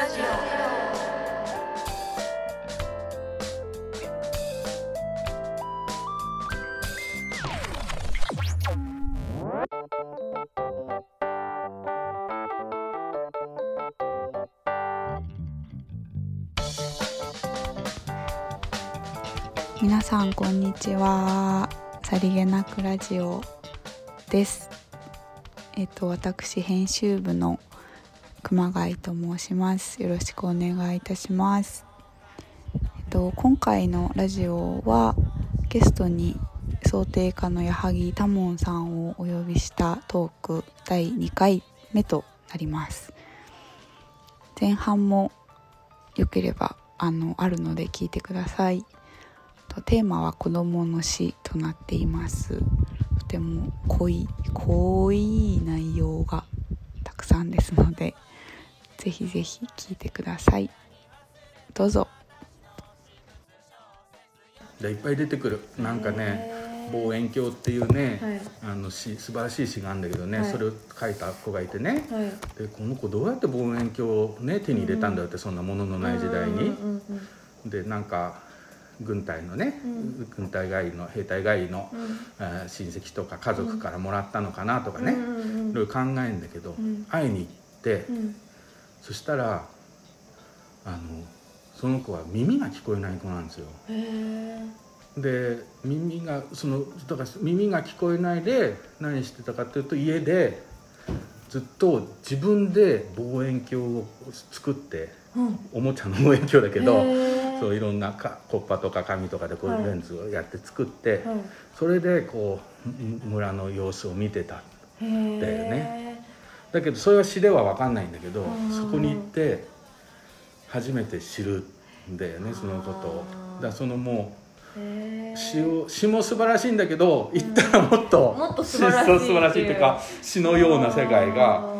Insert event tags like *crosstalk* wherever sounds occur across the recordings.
ラジオ皆さんこんにちは。さりげなくラジオです。えっと私編集部の熊谷と申します。よろしくお願いいたします。えっと今回のラジオはゲストに想定家の矢作多門さんをお呼びしたトーク第2回目となります。前半も良ければあのあるので聞いてください。とテーマは子供の死となっています。とても濃い濃い内容がたくさんですのでぜひぜひ聞いてください。どうぞ。でいっぱい出てくる。なんかね望遠鏡っていうね、はい。あの詩素晴らしい詩があるんだけどね、はい。それを書いた子がいてね、はい。でこの子どうやって望遠鏡をね手に入れたんだよって、そんなもののない時代に、うんうんうんでなんか軍隊のね、うん。軍隊帰りの兵隊帰りの、うん。えー親戚とか家族からもらったのかなとかね、うんうんうんいろいろ考えるんだけど、ん。会いに行って、うんそしたらあのその子は耳が聞こえない子なんですよ。へで耳がそのだから耳が聞こえないで何してたかっていうと家でずっと自分で望遠鏡を作ってーうん。おもちゃの望遠鏡だけどそういろんなかコッパとか紙とかでこうはい。レンズをやって作って、はい。それでこう村の様子を見てた。へー。だよねだけどそれは詩では分かんないんだけどうん。そこに行って初めて知るんだよねそのことを。だそのもう詩を詩も素晴らしいんだけど言ったらもっと、*laughs* もっと素晴らしい素晴らしいっていうか詩のような世界があ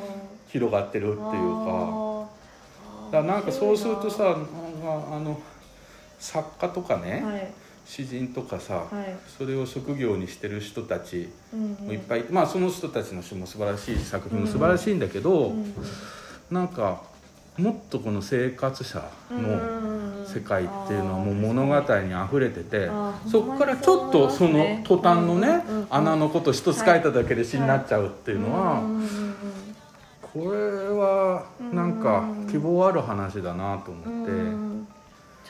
広がってるっていうか。ー。だなんかそうするとさあの作家とかね、はい詩人とかさ、はい。それを職業にしてる人たちうんもいっぱいいて、まあその人たちの詩も素晴らしいし作品も素晴らしいんだけど、うんなんかもっとこの生活者の世界っていうのはもう物語にあふれててあーそこからちょっとその途端のねうんうんうん穴のこと一つ書いただけで詩になっちゃうっていうのはんんうんこれはなんか希望ある話だなとうん思ってうん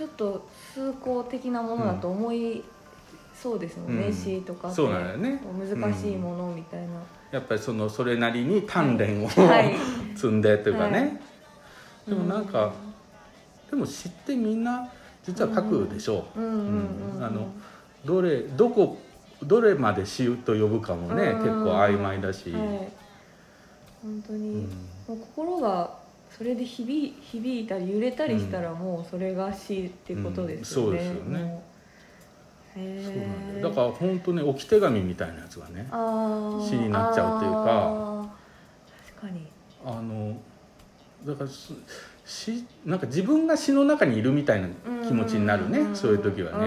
ちょっと崇高的なものだと思いそうですもんね、うん。詩とかって。そうなんね。難しいものみたいな、やっぱりそのそれなりに鍛錬をはい。積んでというかはい。ねでもなんかでも詩ってみんな実は書くでしょう。どれどこどれまで詩と呼ぶかもね、うん。結構曖昧だし、はい。本当うに、ん。もう心がそれで響い響いたり揺れたりしたらもうそれが詩ってことですよね、うんそうですよね。そうなんだだから本当ね置き手紙みたいなやつがねあー。詩になっちゃうっていうか。確かに。あのだからす詩なんか自分が詩の中にいるみたいな気持ちになるね、そういう時はね。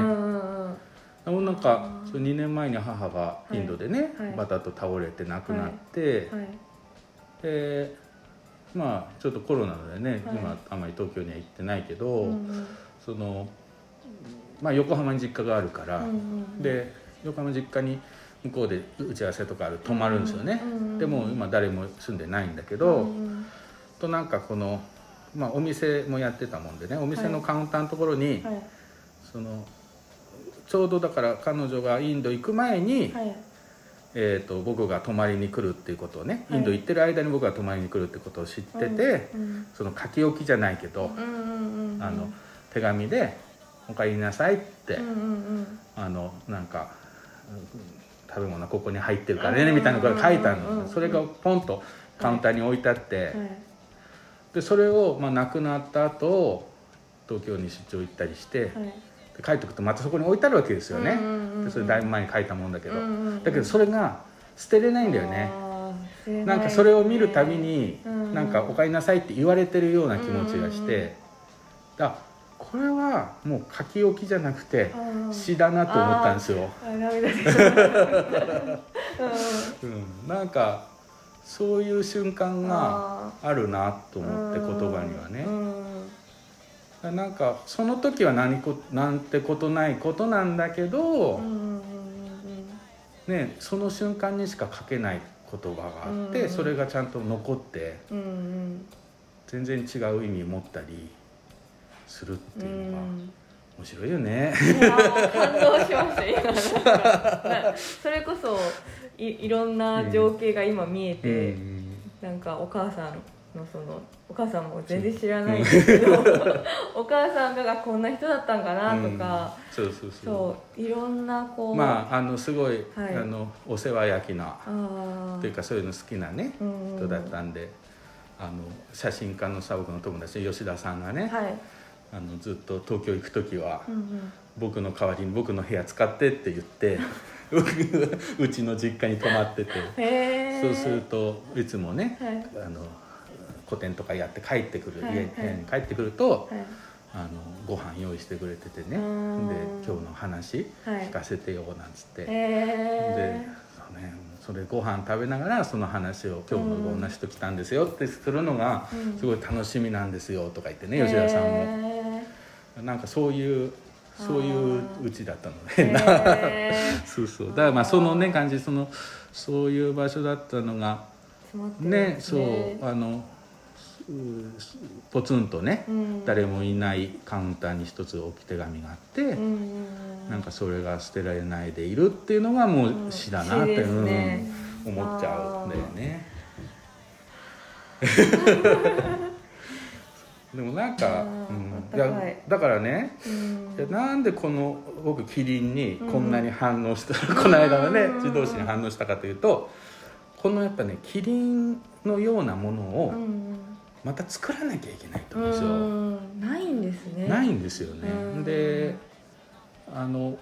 うんなんかそう2年前に母がインドでね、はいはい。バタッと倒れて亡くなって、はい。でまあちょっとコロナでね、はい。今あんまり東京には行ってないけど、うんうん。そのまあ横浜に実家があるから、うんうんで横浜実家に向こうで打ち合わせとかある泊まるんですよね、うんうんでも今誰も住んでないんだけど、となんかこの、まあ、お店もやってたもんでねお店のカウンターのところに、はい。そのちょうどだから彼女がインド行く前に、はいえー、と僕が泊まりに来るっていうことをね、はい。インド行ってる間に僕が泊まりに来るってことを知ってて、うんその書き置きじゃないけど、うんうんうんあの手紙で「お帰りなさい」って、うんうんうん。あのなんかうん食べ物ここに入ってるからねみたいなことが書いてあるのそれがポンとカウンターに置いてあって、はい。でそれを、まあ、亡くなった後東京に出張行ったりして、はいで帰ってくるとまたそこに置いてあるわけですよね、でそれだいぶ前に書いたもんだけど、だけどそれが捨てれないんだよね。なんかそれを見るたびに、うなんか「お帰りなさい」って言われてるような気持ちがして、あこれはもう書き置きじゃなくてうん。詩だなと思ったんですよ、うん、なんかそういう瞬間があるなと思って言葉にはね、うんなんかその時は何こなんてことないことなんだけど、ね、その瞬間にしか書けない言葉があって、うんそれがちゃんと残って全然違う意味持ったりするってういうのがん。面白いよね。感動しました *laughs* それこそいいろんな情景が今見えて、うん。なんかお母さんのそのお母さんも全然知らない。ん。ですけどお母さんがあこんな人だったんかなとか、うん。そうそうそう。そういろんなこう、まああのすごい、はい。あのお世話焼きなというかそういうの好きなねうん人だったんであの写真家のさ僕の友達の吉田さんがね、はい、あのずっと東京行く時は、うんうん、僕の代わりに僕の部屋使ってって言って僕 *laughs* うちの実家に泊まってて。そうするといつもね、はい。あの個展とかやって帰ってくる、はいはい。家に帰ってくると、はい。あのご飯用意してくれててね。でうん今日の話はい聞かせてよなんつって、へでえそう、ね、それご飯食べながらその話を「今日のこんな人来たんですよ」ってするのがうん。すごい楽しみなんですよとか言ってね吉田さんも。へなんかそういうそういううちだったのー。ねへ *laughs* そうそう。だからまあそのね感じそのそういう場所だったのがねですそうあのうポツンとねうん。誰もいないカウンターに一つ置き手紙があって、うんうんうん。なんかそれが捨てられないでいるっていうのがもう詩だなって、うん思っちゃうんだよね。でもなんか、うん。い。やだからねうん。なんでこの僕キリンにこんなに反応した、*laughs* この間のねうん。自動詞に反応したかというとこのやっぱねキリンのようなものをうんまた作らなきゃいけないとう思うんですよ。ん。ないんですね。ないんですよね。うん。であの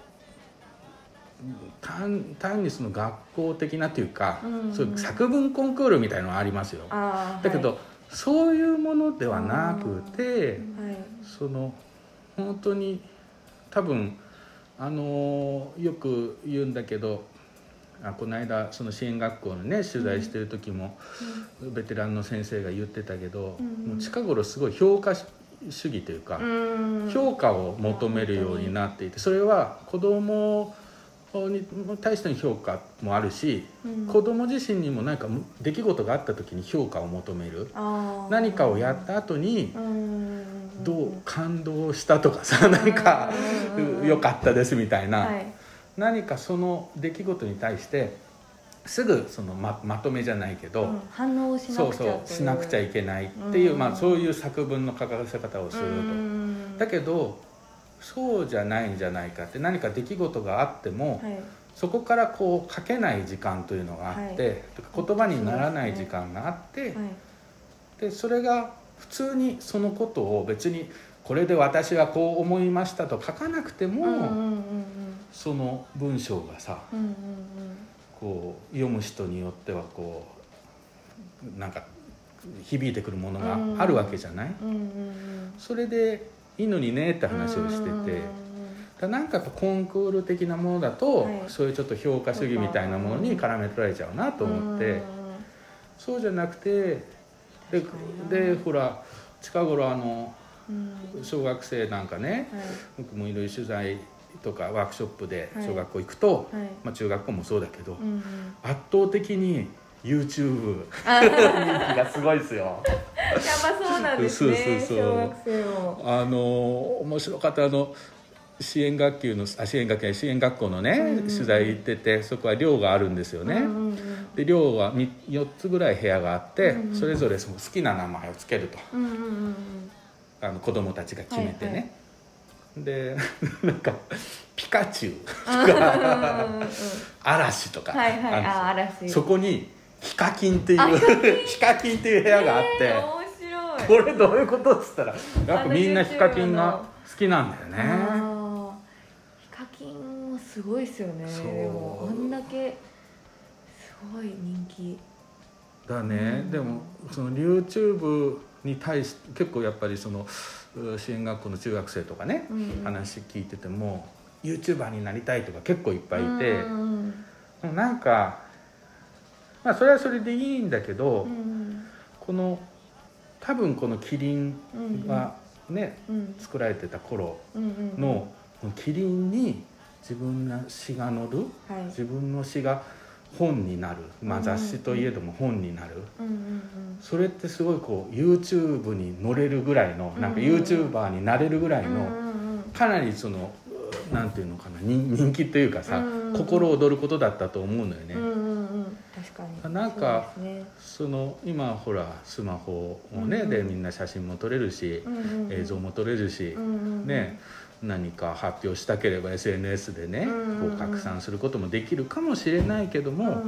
単単にその学校的なというか、うん。そういう作文コンクールみたいのはありますよ。だけど、そういうものではなくてはい、はい。その本当に多分あのよく言うんだけどあこの間その支援学校のね取材してる時も、ベテランの先生が言ってたけど、うん。もう近頃すごい評価主義というか、うん。評価を求めるようになっていてそれは子供に対しての評価もあるし、うん。子供自身にも何か出来事があった時に評価を求める。何かをやった後にうん。どう感動したとかさ何かうん良かったですみたいな、はい何かその出来事に対してすぐそのままとめじゃないけど、うん反応しなそうくちゃそうしなくちゃいけないっていう、うん。まあ、そういう作文の書かせ方をすると。うん。だけどそうじゃないんじゃないかって何か出来事があっても、はい。そこからこう書けない時間というのがあって、はい。言葉にならない時間があって、はい。でそれが普通にそのことを別にこれで私はこう思いましたと書かなくても、うんうんうんその文章がさうんうんうん。こう読む人によってはこうなんか響いてくるものがあるわけじゃない、うんうんうんそれでいいのにねって話をしてて。うんうんうんだなんかコンクール的なものだと、はい。そういうちょっと評価主義みたいなものに絡め取られちゃうなと思って、うんそうじゃなくてでほら近頃あのうん小学生なんかねはい。僕もいろいろ取材とかワークショップではい。小学校行くと、はい。まあ、中学校もそうだけど、うんうん。圧倒的に YouTube 人気がすごいですよ。やっぱそうなんですねそうそうそう。小学生も。あの面白かったあの支援学級のあ支援学級支援学校のね、うんうん取材行っててそこは寮があるんですよね、うんうんうん。で寮はみ4つぐらい部屋があって、うんうんそれぞれその好きな名前をつけると。うんうんうんあの子供たちが決めてね、で *laughs* なんかピカチュウとか嵐とかはいはい。嵐。そこにヒカキンっていうあヒカキン。っていう部屋があって、えーこれどういうことっつったらやっぱみんなヒカキンが好きなんだよね。ヒカキンもすごいですよね。でもあんだけすごい人気。だね、うん。でもその YouTube に対して結構やっぱりそのう支援学校の中学生とかね、うん話聞いてても YouTuber になりたいとか結構いっぱいいて、うんなんかまあそれはそれでいいんだけど、うんこの多分このキリンうんはねうん。作られてた頃うんうんのキリンに自分の詩が載るはい。自分の詩が本になる、まあ、うん雑誌といえども本になる、それってすごいこう YouTube に載れるぐらいのなんか YouTuber になれるぐらいの、かなりそのうなんていうのかな人人気というかさ、心躍ることだったと思うのよね。確かに。なんかそね。その今ほらスマホをね、うんうん。でみんな写真も撮れるし、うんうんうん。映像も撮れるし、うんうんうん。ね何か発表したければ SNS でね、こう拡散することもできるかもしれないけども、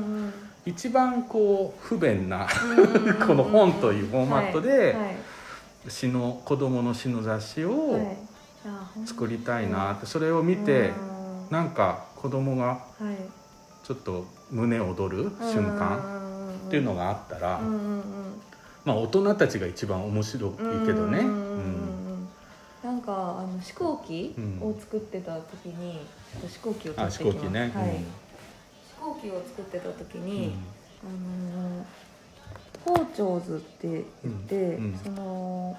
一番こう不便な *laughs* この本というフォーマットで詩の子供の詩の雑誌を作りたいなってそれを見てうん。なんか子供がはい。ちょっと胸躍る瞬間っていうのがあったらまあ大人たちが一番面白いけどね。うんかあの飛行機うん。を作ってた時に、ちょっと飛行機をあ撮ってきます。飛行機ね。はい、飛行機を作ってた時うん。に、あの包丁図って言って、その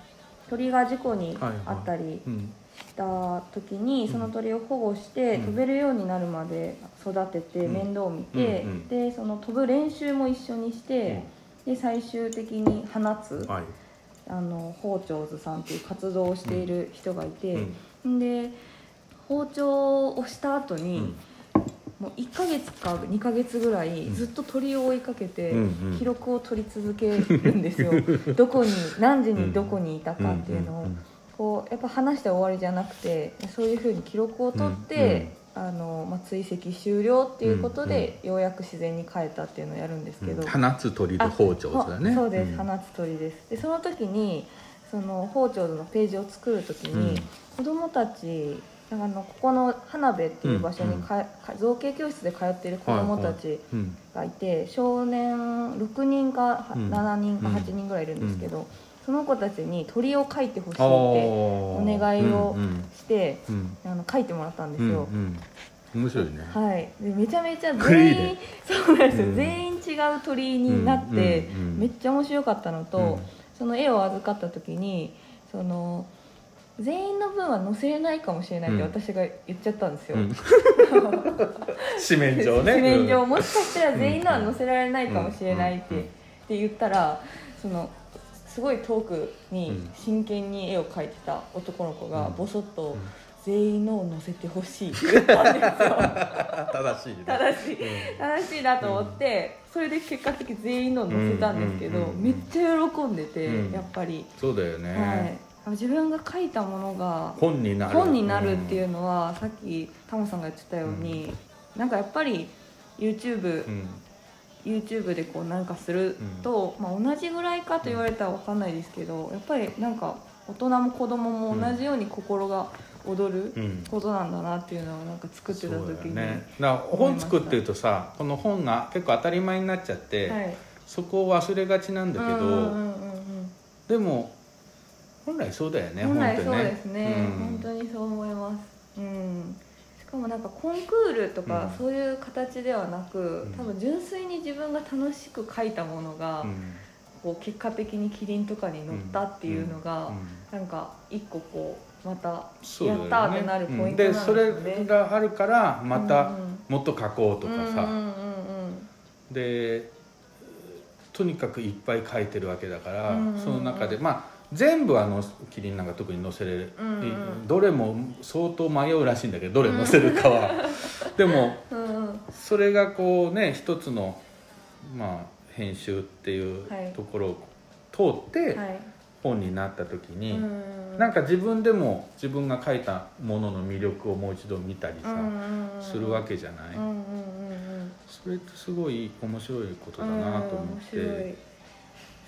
鳥が事故にあったりうん。した時に、うん。その鳥を保護して、うん。飛べるようになるまで育てて、うん。面倒を見て、でその飛ぶ練習も一緒にして、で最終的に放つ、はいあの包丁図さんっていう活動をしている人がいて、うん。で包丁をした後に、うん。もう1ヶ月か2ヶ月ぐらいうん。ずっと鳥を追いかけて、記録を取り続けるんですよ。*laughs* どこに何時にどこにいたかっていうのを、こうやっぱ話して終わりじゃなくてそういうふうに記録を取って、あのまあ、追跡終了っていうことで、ようやく自然に帰ったっていうのをやるんですけど、うん。放つ鳥で包丁図だね。あそうです、ん。放つ鳥です。でその時にその包丁図のページを作る時に、うん。子供たちあのここの花部っていう場所にか、か造形教室で通っている子供たちうん。がいて、少年6人かうん。7人かうん。8人ぐらいいるんですけど、その子たちに鳥を描いてほしいっておお願いをうんして、うんあの描いてもらったんですうんよ。うん。面白いね。はい、でめちゃめちゃ全員ねそうなんですよ、うん。全員違う鳥になって、うんうんうん。めっちゃ面白かったのと、うん。その絵を預かった時にその全員の分は載せれないかもしれないってうん。私が言っちゃったんですよ、うん。*laughs* 紙面上ね。紙面上。うん。もしかしたら全員のは載せられないかもしれないって,、うん。うん。って言ったらそのすごい遠くにうん。真剣に絵を描いてた男の子がうん。ボソッとん「全員のを載せてほしい」って言ったんですよ。*laughs* 正しいね。正しい。うん。正しいなと思って、それで結果的に全員の載せたんですけど、うんうんうんうん。めっちゃ喜んでて、うん。やっぱり、そうだよはい。自分が書いたものが本になる。本になるっていううのは、さっきタモさんが言ってたように、なんかやっぱり YouTube、ん。YouTube でこうなんかすると、まあ、同じぐらいかと言われたら分かんないですけどやっぱりなんか大人も子供も同じように心が躍るうん。ことなんだなっていうのをなんか作ってた時に、だよね。だから本作ってるとさ、この本が結構当たり前になっちゃって、はい、そこを忘れがちなんだけど、うんうんうんうん。でも本来そうだよね。本来そうですね、うん。本当にそう思います。うんしかもなんかコンクールとかうん。そういう形ではなく、ん。多分純粋に自分が楽しく書いたものが、うん。こう結果的にキリンとかに乗ったっていうのが、うん。なんか一個こうまたやったーってなるポイントなんで。ですよそれねがあるからまたうんもっと書こうとかさ、でとにかくいっぱい書いてるわけだから、その中でまあ全部あのキリンなんか特に載せれる、うんうん。どれも相当迷うらしいんだけどどれ載せるかは、*laughs* でもうんうん。うんそれがこうね一つのまあ編集っていうはい。ところを通ってはい。本になった時に、うんなんか自分でも自分が書いたものの魅力をもう一度見たりさ、するわけじゃない、うんうんうんうん。それってすごい面白いことだなと思って、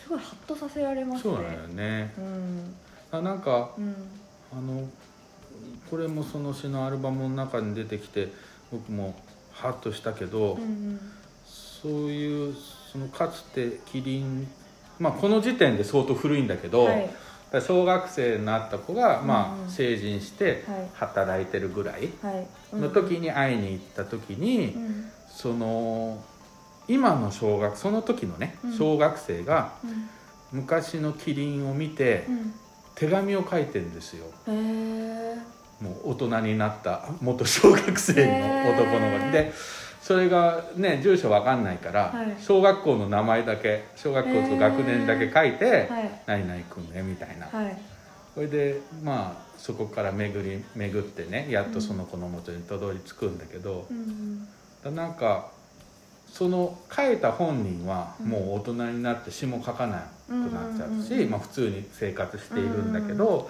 すごいハッとさせられますね。そうだよね。うん。あなんかうん。あのこれもその詩のアルバムの中に出てきて僕もハッとしたけど、うんうん。そういうそのかつてキリンまあこの時点で相当古いんだけど、はい。小学生になった子が、まあ、成人してはい。働いてるぐらいはい。の時に会いに行った時に、うん。その今の小学その時のねうん。小学生がうん。昔のキリンを見てうん。手紙を書いてんですよ。へえもう大人になった元小学生の男の子に。でそれがね住所わかんないから、はい。小学校の名前だけ小学校と学年だけ書いてはい「何々くんね」みたいな、はい。それでまあそこから巡り巡ってねやっとその子の元にたどり着くんだけどう、んだなんかその書いた本人はうん。もう大人になって詩も書かなくなっちゃうし、まあ、普通に生活しているんだけど、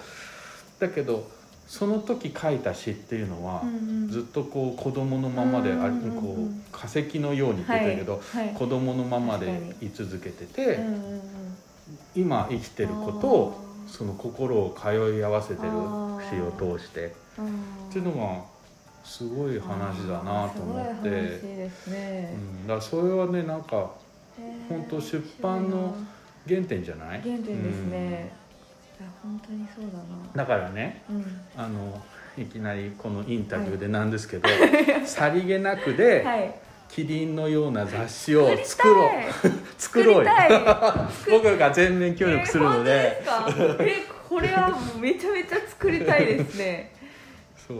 だけどその時書いた詩っていうのは、うんずっとこう子供のままで、あこう化石のようにって言ったけど、はいはい。子供のままで居続けてて、今生きてることをその心を通い合わせてる詩を通して。うんっていうのがすごい話だなと思って、ですね。うん、だからそれはねなんか本当出版の原点じゃない？原点ですね、いや本当にそうだうんだからねなうん。あのいきなりこのインタビューでなんですけど、さりげなくで、はい。キリンのような雑誌を作ろう。作作ろうよ。*laughs* 僕が全面協力するので、えーえこれはめちゃめちゃ作りたいですね。そう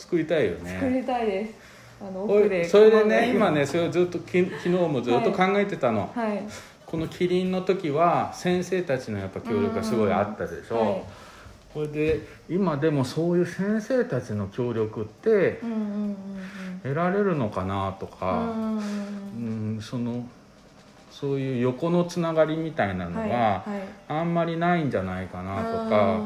作りたいよ作ねりたいです。あの奥でそれでね今ねそれをずっとき昨日もずっと考えてたの、はい。このキリンの時は先生たちのやっぱ協力がすごいあったでしょ、はい。これで今でもそういう先生たちの協力って得られるのかなとうんか、うんうん、そのそういう横のつながりみたいなのはあんまりないんじゃないかなとか、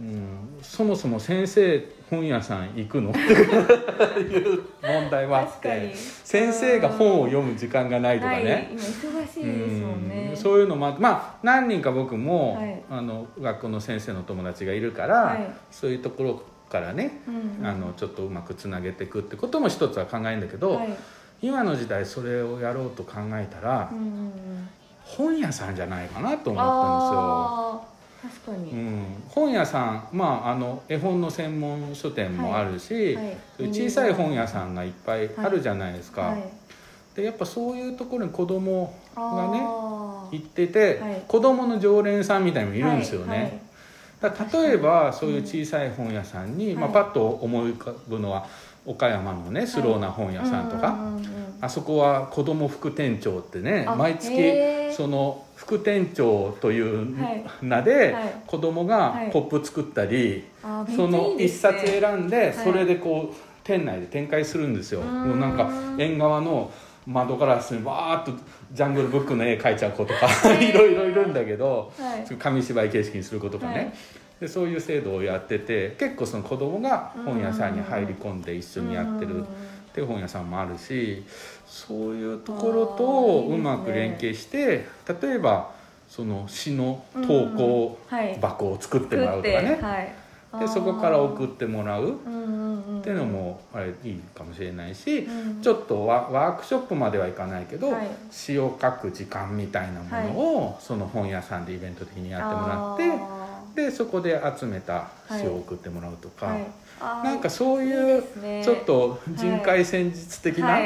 うん。うん、そもそも先生本屋さん行くの？っていう問題はあって先生が本を読む時間がないとかはい忙しいですもんね。うんそういうのもあってまあ何人か僕も、はい。あの学校の先生の友達がいるから、はい。そういうところからね、うんあのちょっとうまくつなげていくってことも一つは考えるんだけど、はい。今の時代それをやろうと考えたら、うんうんうん本屋さんじゃないかなと思ったんですよ。確かに、うん、本屋さん、まあ、あの絵本の専門書店もあるし、はい。そうい。う小さい本屋さんがいっぱいあるじゃないですか、はい。でやっぱそういうところに子供がね行ってて、はい。子供の常連さんみたいにもいるんですよね、だ例えばそういう小さい本屋さんに、まあ、はいパッと思い浮かぶのは岡山のねスローな本屋さんとか、あそこは子供副店長ってねあ毎月その副店長というはい名ではい。子供がはい。ポップ作ったり、その一冊選んでい。それでこう店内で展開するんですよ。もうなんか縁側の窓ガラスにわーっとジャングルブックの絵描いちゃう子とか *laughs* いろいろいるんだけどはい。紙芝居形式にする子とかね、はい。でそういう制度をやってて結構その子供が本屋さんに入り込んで一緒にやってるっていう本屋さんもあるしそういうところとうまく連携して例えばその詩の投稿はい。箱を作って作もらうとかね、はい。でそこから送っってもらう。っていうのもあれいいかもしれないし、うんちょっとワワークショップまではいかないけど、はい。詩を書く時間みたいなものを、その本屋さんでイベント的にやってもらってあでそこで集めた詩を送ってもらうとか、ーはいなんかそういうちょっと人海戦術的な、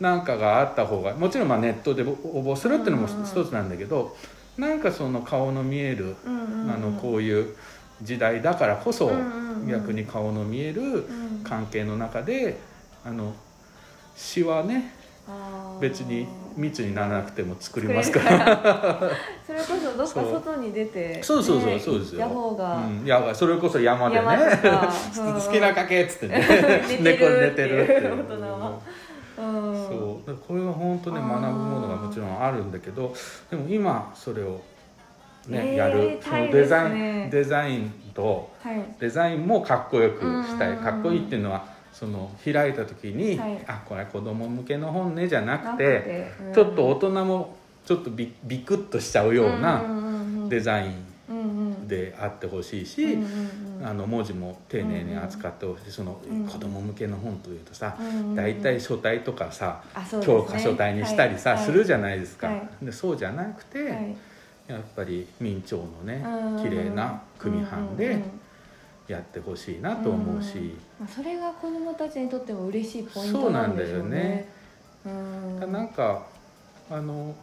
なんかがあった方がもちろんまあネットで応募するっていうのも一つなんだけど、なんかその顔の見える、あのこういう時代だからこそ逆に顔の見えるうん。関係の中であの詩はね別に密にならなくても作りますから。それこそどっか外に出て *laughs* そうそうそうねそうですよ。行った方が、うん、それこそ山でね。*laughs* 好きなかけっつってね。*laughs* 寝てる寝てるっていう。大人はうん。そう。これは本当ね学ぶものがもちろんあるんだけどでも今それをね、えーやる。そのデザイン、ねデザインとはい。デザインもかっこよくしたうんいかっこいいっていうのはその開いた時に、はい。あこれ子供向けの本ねじゃなくててうん。ちょっと大人もちょっとビビクッとしちゃうようなデザザインであってほしいうんし、あの文字も丁寧に扱ってほしいそのうん子供向けの本というとさ大体書体とかさ教科書体にしたりさ、はい。するじゃないですか、はい。でそうじゃなくて、はい。やっぱり明朝のねうん綺麗な組版でうんやってほしいなと思うし、まあ、それが子どもたちにとっても嬉しいポイントそうななんんだよでしょうね。ね。うん。なんかあの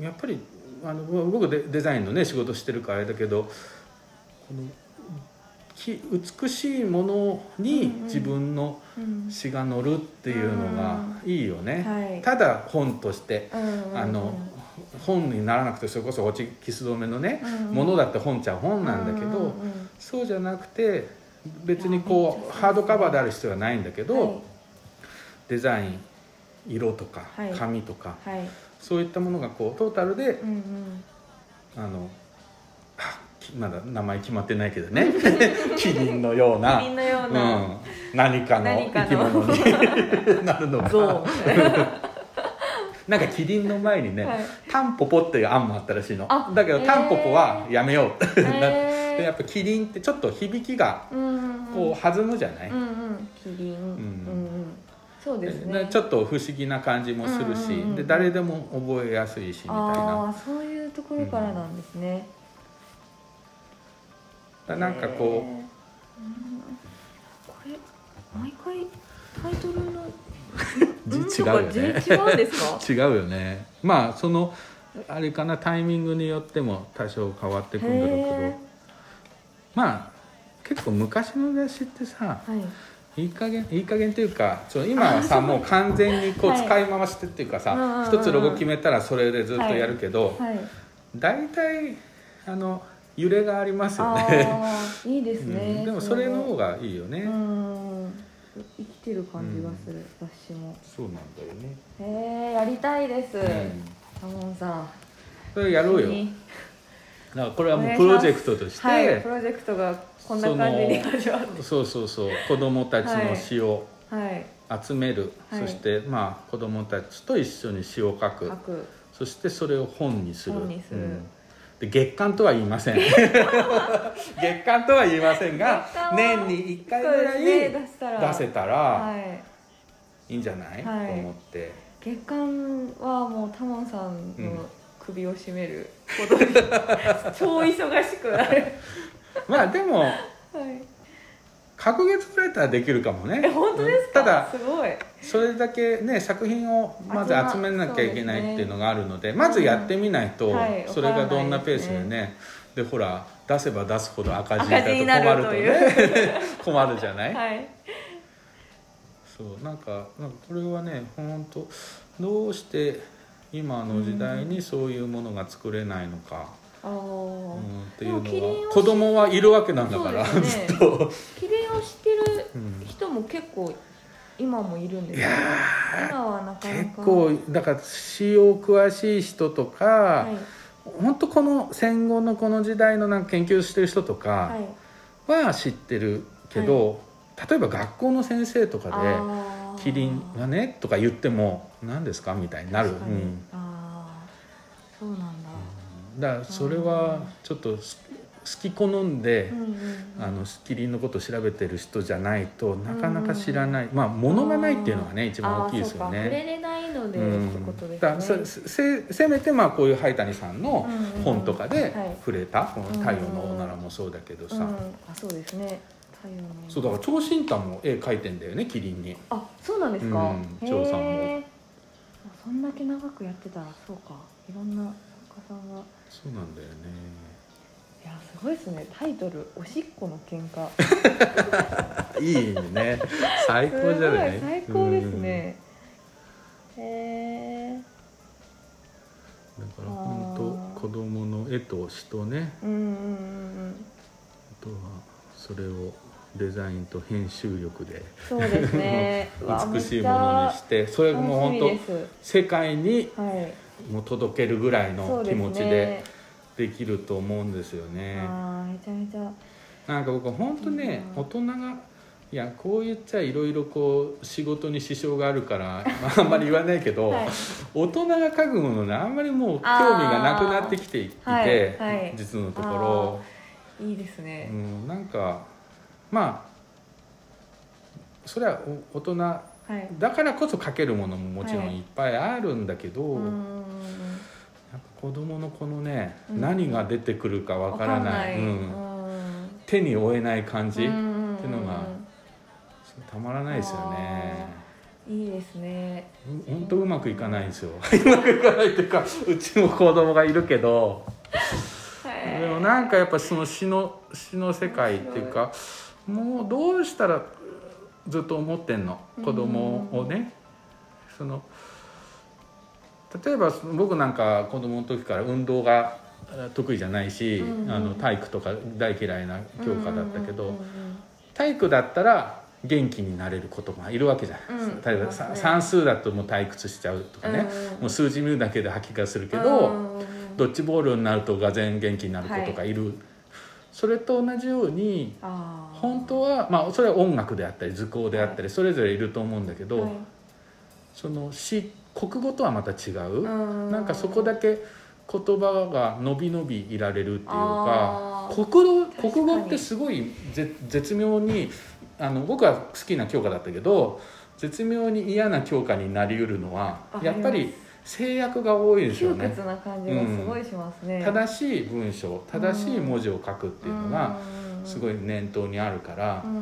やっぱりあの僕デデザインのね仕事してるからあれだけどこのき美しいものにうんうん。自分のうん。詩が乗るっていうのがいいよね、はい。ただ本としてうんうんうん。あの本にならなくてそれこそ落ちキス止めのね、うんうん。ものだって本ちゃ本なんだけど、うんうんうん。そうじゃなくて別にこうハードカバーである必要はないんだけど、はい。デザイン色とかはい。紙とか、はい。そういったものがこうトータルでうんうん。あのまだ名前決まってないけどね。キリンのような。キリンのような。うん、何かの生の。き物に *laughs* なるのゾかな。*laughs* んかキリンの前にね、はい。タンポポっていう案もあったらしいの。あだけど、タンポポはやめようってなってでやっぱキリンってちょっと響きがうんうんうん。こう弾むじゃない、うんうん。キリン。うん。うんそうですね。でちょっと不思議な感じもするし、うんうんうんで誰でも覚えやすいしみたいあな。あそういうところからなんですね、だなんかこうん。これ毎回タイトルの字うん？違うよね。違うんですか？う *laughs* 違うよね。まあそのあれかなタイミングによっても多少変わってくんだろうけど。へまあ結構昔の雑誌ってさーはい。いい加減いい加減っていうかその今はさもう完全にこうはい。使い回してっていうかさ、うんうんうん。うん一つロゴ決めたらそれでずっとやるけど、はい。大体あの揺れがありますよね、いいですね、うん。でもそれの方がいいよね、うん。生きてる感じがする、雑誌も。そうなんだよね、へえやりたいです、うん。タモンさん。それやろうよだからこれはもうプロジェクトとして、はいプロジェクトがこんな感じに始まってそうそうそう子供たちの詩をはい。集める、はい。そしてまあ子供たちと一緒に詩を書く。書く。そしてそれを本にする。本にする。うん。で月間とは言いません。*laughs* 月間とは言いませんが年に1回ぐらい出せたらはい。いいんじゃない、はい。と思って。月間はもうタモンさんの首を絞めることで、超忙しくなる。*laughs* まあでもはい。隔月くらいだったらできるかもね。え本当ですか？ただすごい。それだけね作品をまず集めなきゃいけないっていうのがあるのでまずやってみないとうん。はいそれがどんなペースでねでほら出せば出すほど赤字だと困るとね *laughs* 困るじゃない、はい。そうなんかなんかこれはね本当どうして今の時代にそういうものが作れないのか、あうんーっていうのは子供はいるわけなんだから、ねずっと。キリンを知ってるうん人も結構今もいるんですいやよー今はなかなか。結構だから詩を詳しい人とか、はい。本当この戦後のこの時代のなんか研究してる人とかはい。は知ってるけど、例えば学校の先生とかで「キリンはね」とか言っても「何ですか?」みたいになる、うん、ああそうなんだ。だからそれはちょっとす好き好んでうん、うんうん。あのキリンのことを調べてる人じゃないとなかなか知らない、まあ物がないっていうのがね一番大きいですよあーそうか。触れね。れないので、うん。ってことですね。せせせめてまあこういう灰谷さんのうんうん本とかではい。触れた、この太陽のオナラもそうだけどさ、うん、あそうですね。太陽のそうだから長身太も絵描いてんだよねキリンに。あそうなんですか、うん。張さんもそんだけ長くやってたらそうか。いろんな作家さんが。そうなんだよね。いやすごいですね。タイトル「おしっこの喧嘩」*laughs* いいね。最高じゃない？最高ですね、へえうんだから本当子供の絵と詩とね。うんうんうん。あとはそれをデザインと編集力で。そうですね。*laughs* 美しいものにしてそれもう本当世界にはい。もう届けるぐらいの気持ちでねできると思うんですよね。めちゃめちゃ。なんか僕本当ねうん。大人がいやこう言っちゃいろいろこう仕事に支障があるから、まあ、あんまり言わないけど、はい。大人が描くものにあんまりもう興味がなくなってきていて、はいはい。実のところ、いいですね。う、ん、なんかまあそれはお大人はい。だからこそ描けるものももちろんはいいっぱいあるんだけど、うんうんうんやっぱ子供のこのね、うん。何が出てくるかわからない、うん。うん。手に負えない感じ、っていうのがたまらないですよね。いいですね。本当うまくいかないんですよ。*laughs* うまくいかないっていうかうちも子供がいるけど。でもなんかやっぱその詩の詩の世界っていうかもうどうしたらずっと思ってんの？子供をね。その例えば僕なんか子供の時から運動が得意じゃないし、うんうん。あの体育とか大嫌いな教科だったけど、体育だったら元気になれる子とかいるわけじゃない、うん例えばさ算数だともう退屈しちゃうとかね、うんうんもう数字見るだけで吐き気するけど、うん。ドッジボールになるとがぜん元気になる子とかいる、それと同じように本当はまあそれは音楽であったり図工であったりそれぞれいると思うんだけど、はい。その詩国語とはまた違う、うんなんかそこだけ言葉が伸び伸びいられるっていうか国国語ってすごいぜ絶妙にあの僕は好きな教科だったけど絶妙に嫌な教科になりうるのはあやっぱり制約が多いですよ窮ね。屈な感じがすごいしますね、正しい文章正しい文字を書くっていうのがすごい、い念頭にあるからうん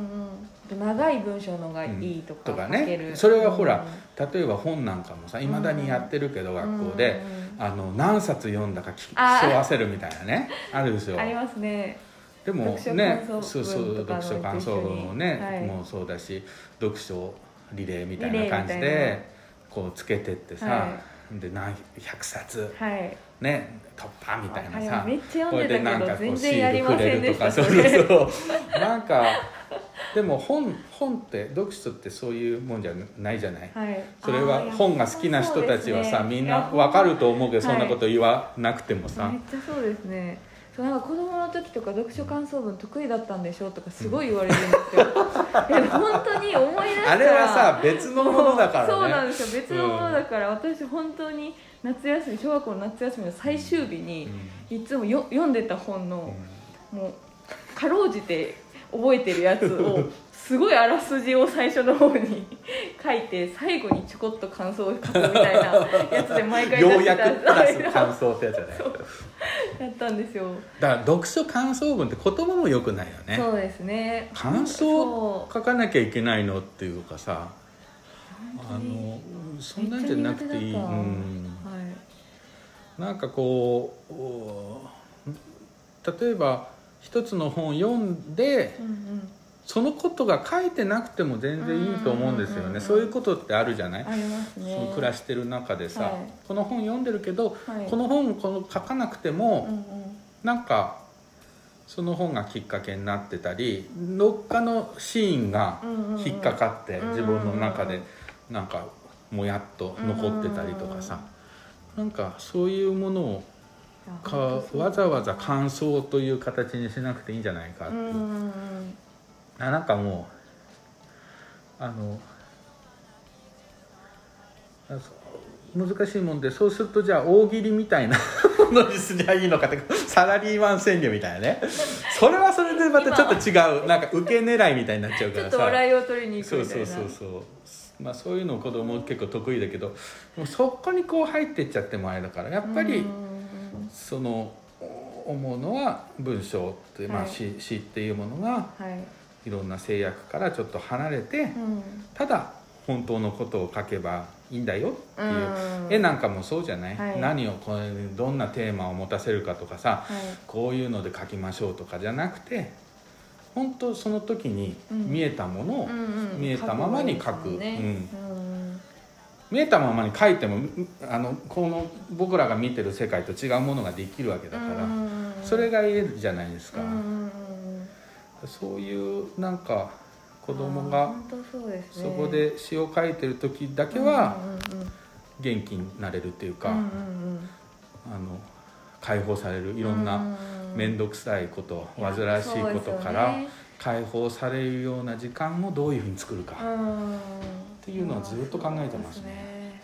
うん、長い文章のがいいとか,、とかね。それはほら例えば本なんかもさいまだにやってるけど学校でうん。うんあの何冊読んだか競わせるみたいなねあ。るんですよありますね。でも読書ねそうそう読書感想文もね、はい。もうそうだし読書リレーみたいな感じでこうつけてってさ、はで何100冊はい。ね突破みたいなさはいめっちゃ読んでたけどこれでなんかこう全シール然やりまくれるとかせんでしたそうそうそう。なんかでも本本って読書ってそういうもんじゃないじゃない？はい。それは本が好きな人たちはさ、みんなわかると思うけどそんなこと言わなくてもさ、めっちゃそうですねなんか子供の時とか読書感想文得意だったんでしょとかすごい言われるんですよ、*laughs* いや本当に思い出したら。あれはさ別のものだからね。そうなんですよ別のものだから、私本当に夏休み小学校の夏休みの最終日に、いつもよ読んでた本の、もうかろうじて覚えてるやつを *laughs* すごいあらすじを最初の方に *laughs* 書いて最後にちょこっと感想を書くみたいなやつで毎回出要してた。約プラス感想ってやつじゃないやったんですよ、だから読書感想文って言葉もよくないよね。そうですね。感想を書かなきゃいけないのっていうかさあのそんなんじゃなくていい、うん、はいなんかこうお例えば一つの本を読んでうんうんそのことが書いてなくても全然いいと思うんですようんうんうんうんねそういうことってあるじゃない、ありますね。その暮らしてる中でさ、はい。この本読んでるけど、はい。この本この書かなくても、うんうん。なんかその本がきっかけになってたりどっかのシーンがうんうんうん。引っかかってうんうんうん自分の中でなんかもやっと残ってたりとかさ。なんかそういうものをかわざわざ感想という形にしなくていいんじゃないかっていう。うんうんうんあなんかもうあの難しいもんでそうするとじゃあ大喜利みたいな *laughs* ものにすりゃいいのかってサラリーマン川柳みたいなね。それはそれでまたちょっと違うなんか受け狙いみたいになっちゃうかちょらさっと笑いを取りに行くそうみたいな。そうそうそうまあそういうの子供結構得意だけどもうそこにこう入ってっちゃってもあれだからやっぱりそのお思うのは文章って、まあ、はい。詩詩っていうものがうんはいいろんな制約からちょっと離れて、うん。ただ本当のことを書けばいいんだよっていう、うん。絵なんかもそうじゃない、はい。何をこれどんなテーマを持たせるかとかさはい。こういうので書きましょうとかじゃなくて本当その時にうん。見えたものを、見えたままに書く。見えたままに書いてもあのこの僕らが見てる世界と違うものができるわけだから、うんそれが絵じゃないですか、うんそういうなんか子供がそこで詩を書いてる時だけは元気になれるっていうか、あの解放されるいろんな面倒くさいこと煩わしいことから解放されるような時間をどういうふうに作るか、っていうのはずっと考えてますねね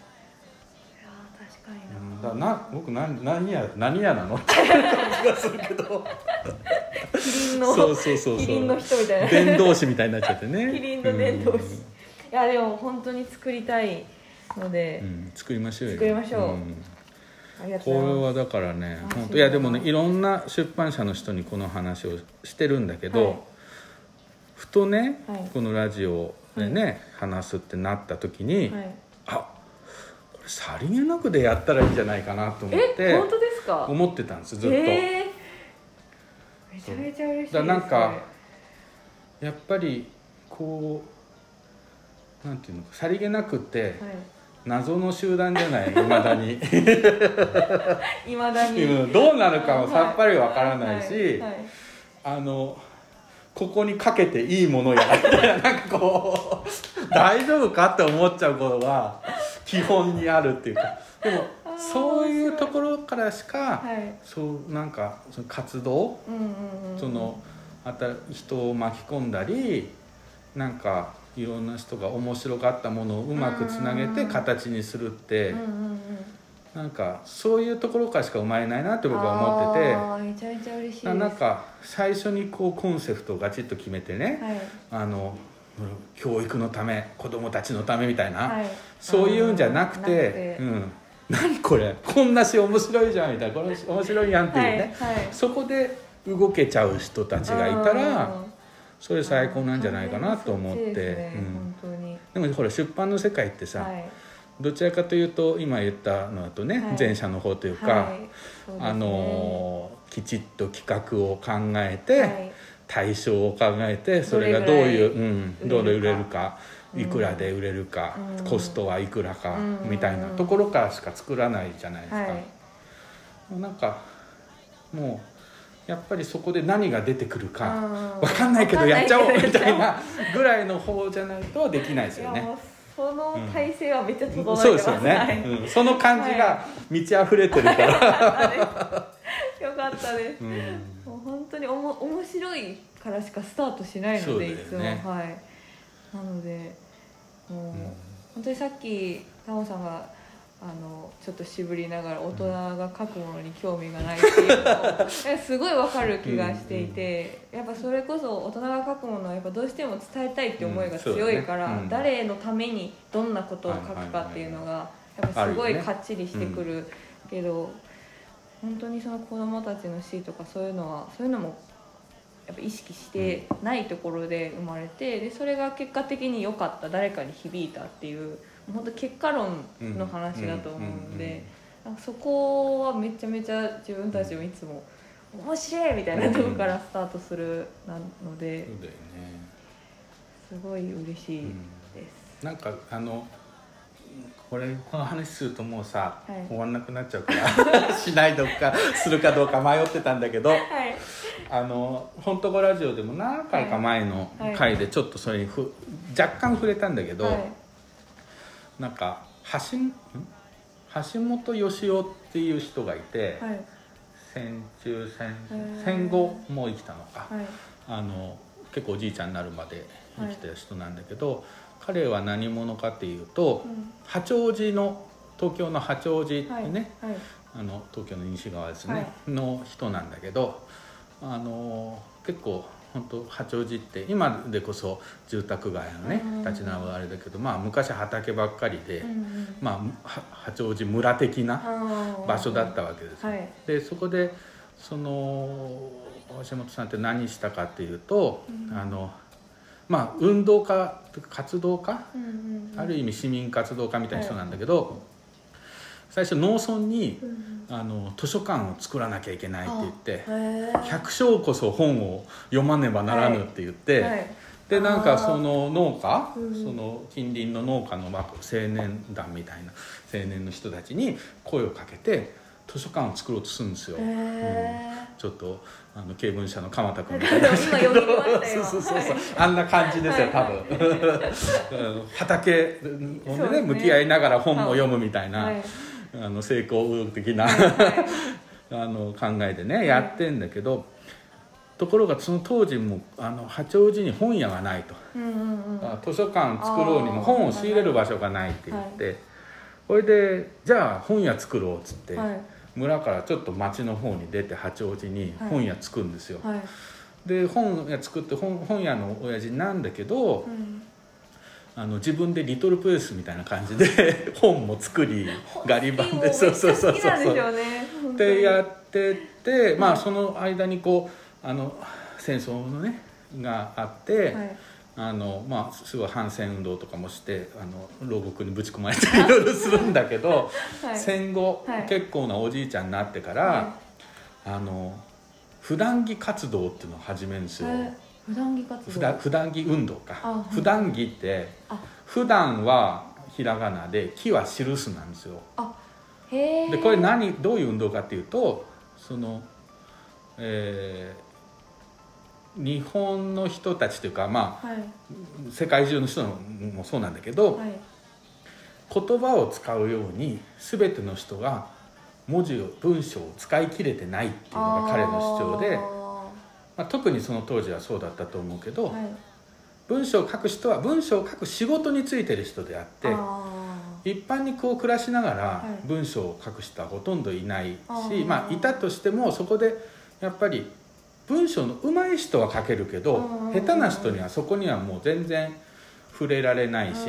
いやー確かにな、うんだな僕何何や何やなの？っていう感じがするけど。キリンのそうそうそうそう。キリンの人みたいな。伝道師みたいになっちゃってね。キリンの伝道師。うん。いやでも本当に作りたいので、うん。作りましょうよ。作りましょう。ん。ありがとうこれございまはだからねあ本当いやでもねいろんな出版社の人にこの話をしてるんだけど、はい。ふとね、はい。このラジオでね、話すってなった時に、さりげなくでやったらいいんじゃないかなと思ってえ本当ですか？思ってたんですずっと。えー。めちゃめちゃ嬉しいですだからなんかやっぱりこうなんていうのさりげなくってはい。謎の集団じゃない？いまだに。*laughs* いまだに。うんどうなるかもさっぱりわからないし、はい。はい。あのここにかけていいものやみたいななんかこう大丈夫かって思っちゃうことが基本にあるっていうか *laughs* でもそういうところからしか、はい。そうなんかその活動うんうんうんそのあた人を巻き込んだりなんかいろんな人が面白かったものをうまくつなげてうん。形にするってうんうんうん。なんかそういうところからしか生まれないなって僕は思っててめちゃめちゃ嬉しいです。なんか最初にこうコンセプトをガチッと決めてねはい。あの教育のため子供たちのためみたいな、はい。そういうんじゃなくて「うん、何これこんな詩面白いじゃん」みたいな「これ面白いやん」っていうね、はいはい。そこで動けちゃう人たちがいたらあそれ最高なんじゃないかなと思って、ねうん。でもほら出版の世界ってさ、はい。どちらかというと今言ったのだとね、はい。前者の方というか、うね。あのーきちっと企画を考えて、はい対象を考えてそれがどういううん、どれ売れるかいくらで売れるか、うん。コストはいくらか、うん。みたいなところからしか作らないじゃないですか。はい。もうなんかもうやっぱりそこで何が出てくるかわわかんないけどやっちゃおうみたいななぐらいの方じゃないとできないですよね。その体制はめっちゃ整えてます、そうですよね、うん、その感じが満ち溢れてるから、は *laughs* いよかったです。うん当におも面白いからしかスタートしないので、いつも。はい。なのでもう、うん。本当にさっきタモさんがあのちょっと渋りながら大人が書くものに興味がないっていうのを *laughs* えすごいわかる気がしていて、やっぱそれこそ大人が書くものはやっぱどうしても伝えたいって思いが強いから、うん。ねうん誰のためにどんなことを書くかっていうのがやっぱすごいかっちりしてくるけど、本当にその子供たちの死とかそういうのはそういうのもやっぱ意識してないところで生まれてでそれが結果的に良かった誰かに響いたっていう本当結果論の話だと思うのでそこはめちゃめちゃ自分たちもいつも面白いみたいなところからスタートするなのでそうだよね、すごい嬉しいうん。です。なんかあのこれこの話するともうさ、はい。終わんなくなっちゃうから *laughs* しないどっかするかどうか迷ってたんだけどはい。あの「本当ごラジオ」でも何回か前の回でちょっとそれにふ若干触れたんだけど、はい。なんか橋ん？橋本義夫っていう人がいて、はい。戦中戦ー。戦後もう生きたのか、はい。あの結構おじいちゃんになるまで生きてる人なんだけど、彼は何者かっていうと、うん。八王子の東京の八王子ね、はいはい。あの東京の西側ですね、はい。の人なんだけどあの結構本当八王子って今でこそ住宅街のねうん。立ち並ぶあれだけどまあ昔畑ばっかりで、うんうん。まあは八王子村的な場所だったわけですよ、はい。でそこでその橋本さんって何したかっていうと、うん。あのまあ運動家活動家、うんうんうん。ある意味市民活動家みたいな人なんだけど、最初農村にうんあの図書館を作らなきゃいけないって言って百姓こそ本を読まねばならぬって言って、はい。でなんかその農家、うん。その近隣の農家のまあ青年団みたいな青年の人たちに声をかけて図書館を作ろうとするんですよ。へちょっとあの経文社の鎌田君ーみたいな。そうそうそうそう、はいあんな感じですよ多分、*laughs* うん。畑をねね。向き合いながら本も読むみたいな、はい。あの成功的な、*laughs* あの考えでねやってんだけど、ところがその当時もあの八王子に本屋がないと、うんうんうん。あ図書館作ろうにも本を仕入れる場所がないって言って、それでじゃあ本屋作ろうっつって、はい村からちょっと町の方に出て八王子に本屋作るんですよ、はい。で本屋作って本本屋の親父なんだけど、うん。あの自分でリトルプレスみたいな感じで *laughs* 本も作りガリ版で。そうそうそうそう。しょうね本当に。でやっててまあその間にこうあの戦争のねがあって、はいあのまあすごい反戦運動とかもしてあの牢獄にぶち込まれたりいろいろするんだけど、はい。戦後、はい。結構なおじいちゃんになってから、はあの普段着活動っていうのを始めるんですよ。え普段着活動？普段普段着運動か。あはい。普段着ってあ。普段はひらがなで木は記すなんですよ。あへえでこれ何どういう運動かっていうとそのえー日本の人たちというかまあはい。世界中の人もそうなんだけど、はい。言葉を使うように全ての人が文字を文章を使い切れてないっていうのが彼の主張であまあ、特にその当時はそうだったと思うけど、ーはい。文章を書く人は文章を書く仕事についてる人であってあ一般にこう暮らしながらはい。文章を書く人はほとんどいないし、まあいたとしてもそこでやっぱり文章の上手い人は書けるけどうん下手な人にはそこにはもう全然触れられないし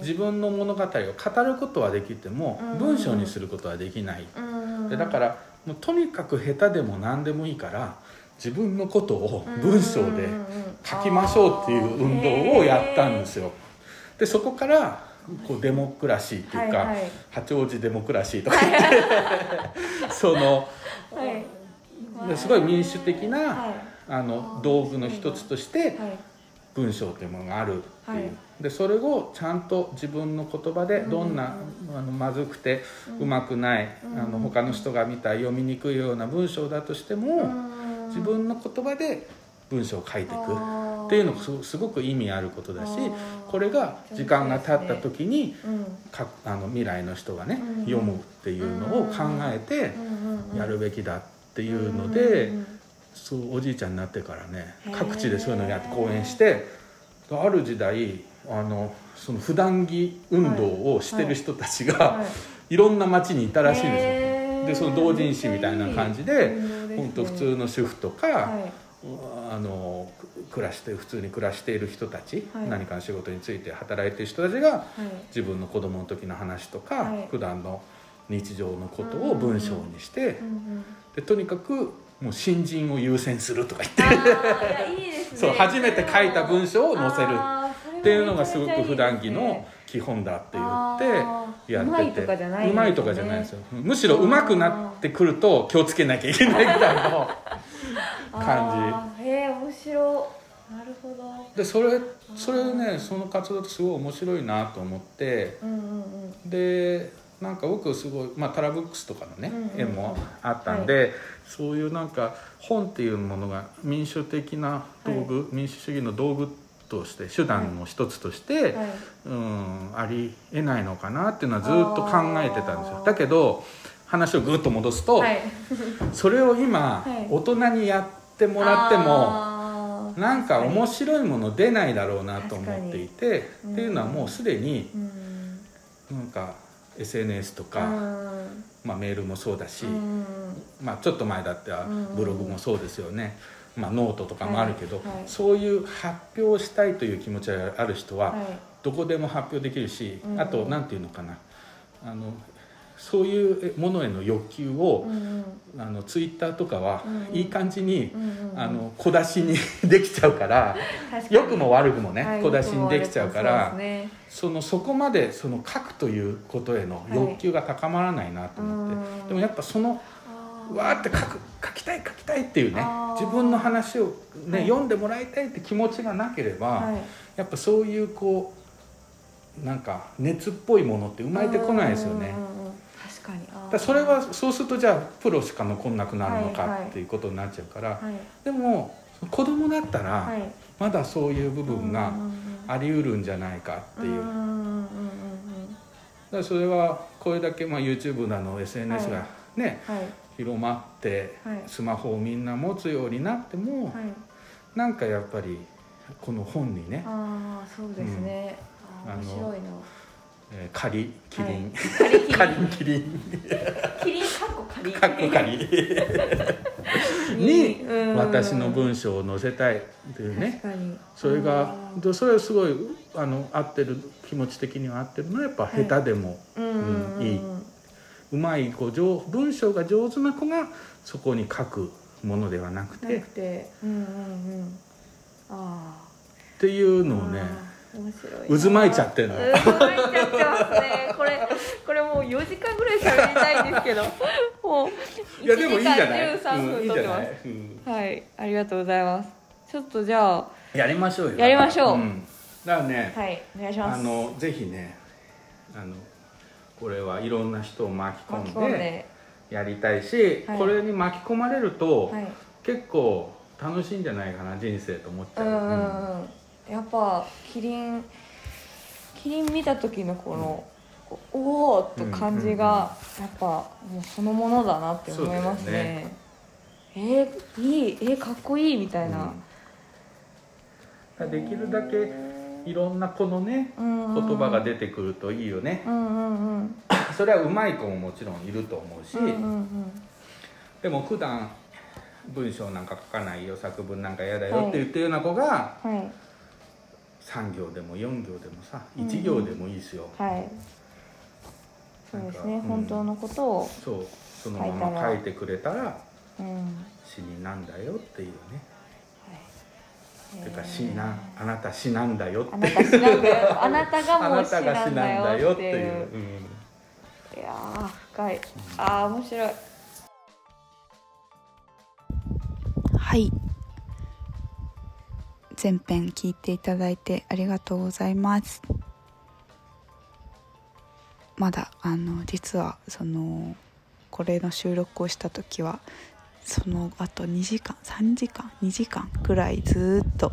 自分の物語を語ることはできてもうん文章にすることはできない。うんでだからもうとにかく下手でも何でもいいから自分のことを文章で書きましょうっていう運動をやったんですよ。でそこからこうデモクラシーっていうか、はいはい。八王子デモクラシーとか。言ってそのはい。*laughs* ですごい民主的な、はい。あの道具の一つとしてはい。文章というものがあるっていう、はい。でそれをちゃんと自分の言葉でどんな、あのまずくてうまくない、うん。あの他の人が見た読みにくいような文章だとしても、自分の言葉で文章を書いていく。っていうのがすすごく意味あることだしこれが時間が経った時にうん。かあの未来の人がねうん。読むっていうのを考えてやるべきだっていうのうんでうんそうおじいちゃんになってからね各地でそういうのをやって講演してある時代あのその普段着運動をしてる人たちがはい。いろんな町にいたらしいんですよ。でその同人誌みたいな感じで本当普通の主婦とか、はい。あのく暮らして普通に暮らしている人たち、はい。何かの仕事について働いている人たちがはい。自分の子供の時の話とか、はい。普段の日常のことを文章にして、でとにかくもう新人を優先するとか言って。いやいね。そう初めて書いた文章を載せる。っていうのがすごく普段着のね基本だって言あってーやってて。うまいとかじゃないんですよ。むしろうまくなってくると気をつけなきゃいけないぐらいの感あーへえ面白い。なるほど。じでそれそれねその活動ってすごい面白いなと思って。うんうんうん。でなんか僕すごい、まあ、タラブックスとかのね、うんうんうん。絵もあったんで、そういうなんか本っていうものが民主的な道具、民主主義の道具として手段の一つとして、はい。うんありえないのかなっていうのはずっと考えてたんですよ。だけど話をぐっと戻すと、はい。*laughs* *laughs* それを今、はい。大人にやってもらってもなんか面白いもの出ないだろうなと思っていて、っていうのはもうすでににうん。なんか SNS というか、ん。まあ、メールもそうだし、うん。まあ、ちょっと前だってはうん。ブログもそうですよね、まあ、ノートとかもあるけど、はいはい。そういう発表したいという気持ちがある人は、はい。どこでも発表できるし、うん。あと何て言うのかな。あのそういうものへの欲求をう、んあのツイッターとかはうんいい感じに、あの *laughs* 小出しにできちゃうから良くも悪くもね、はい小出しにできちゃうからそのそこまでその書くということへの欲求が高まらないなと思って、うんでもやっぱそのわーって書く書きたい書きたいっていうね自分の話を、ねはい。読んでもらいたいって気持ちがなければ、はい。やっぱそういうこうなんか熱っぽいものって生まれてこないですよね。だそれはそうするとじゃあプロしか残んなくなるのかっていうことになっちゃうから、はい。でも子供だったらはい。まだそういう部分があり得るんじゃないかっていう、だそれはこれだけまあ YouTube だの SNS がね、はい。広まってはい。スマホをみんな持つようになっても、はい。なんかやっぱりこの本にねああそうですね、あ面白いな「えー、仮キリン」仮仮キリン」キリンかっこ仮。かっこ仮。*laughs* にうん。私の文章を載せたいっていうね。それがそれはすごいあの合ってる気持ち的には合ってるのはやっぱ下手でも、ーうん。うんうんいい。うまい子上文章が上手な子がそこに書くものではなくて。なくて。うんうんうん。ああっていうのをね渦巻いちゃってんの渦巻いちゃってますね。これこれもう4時間ぐらい喋りたいんですけど。もういやでもいいんじゃない。1時間13分うんいいんじゃない。うん。はいありがとうございます。ちょっとじゃあやりましょうよ。やりましょう。ん。だからね、はいお願いします。あのぜひねあのこれはいろんな人を巻き込んでやりたいし、はい。これに巻き込まれると、はい。結構楽しいんじゃないかな人生と思っちゃう、うんうん。うんやっぱキリンキリン見た時のこの、おおーっと感じがやっぱもうそのものだなって思いますね。えー、いいえー、かっこいいみたいな、うん。できるだけいろんなこのねうん言葉が出てくるといいよね、うんうんうん。それはうまい子ももちろんいると思うし、うんうんでも普段文章なんか書かないよ作文なんか嫌だよって言ってるような子がうんはい3行でも4行でもさうん。1行でもいいですよ、はい。そうですね、うん。本当のことを、そう。そのまま書いてくれたらうん。死になんだよっていうね、はい。てか死なあなた死なんだよって。あなた死なんだよ。*laughs* あなたがあなもう。死たが死なんだだよってていうう、うん。いやー深い。あー面白い。はい全編聞いていただいてありがとうございます。まだあの実はそのこれの収録をした時はその後2時間3時間2時間ぐらいずっと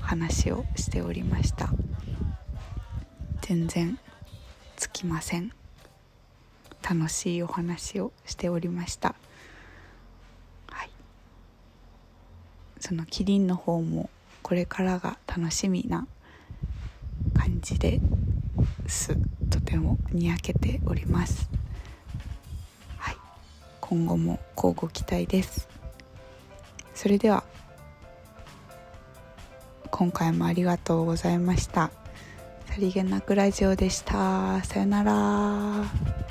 話をしておりました。全然つきません。楽しいお話をしておりました。はい。そのキリンの方もこれからが楽しみな感じです。とてもにやけております。はい。今後も乞うご期待です。それでは今回もありがとうございました。さりげなくラジオでした。さよなら。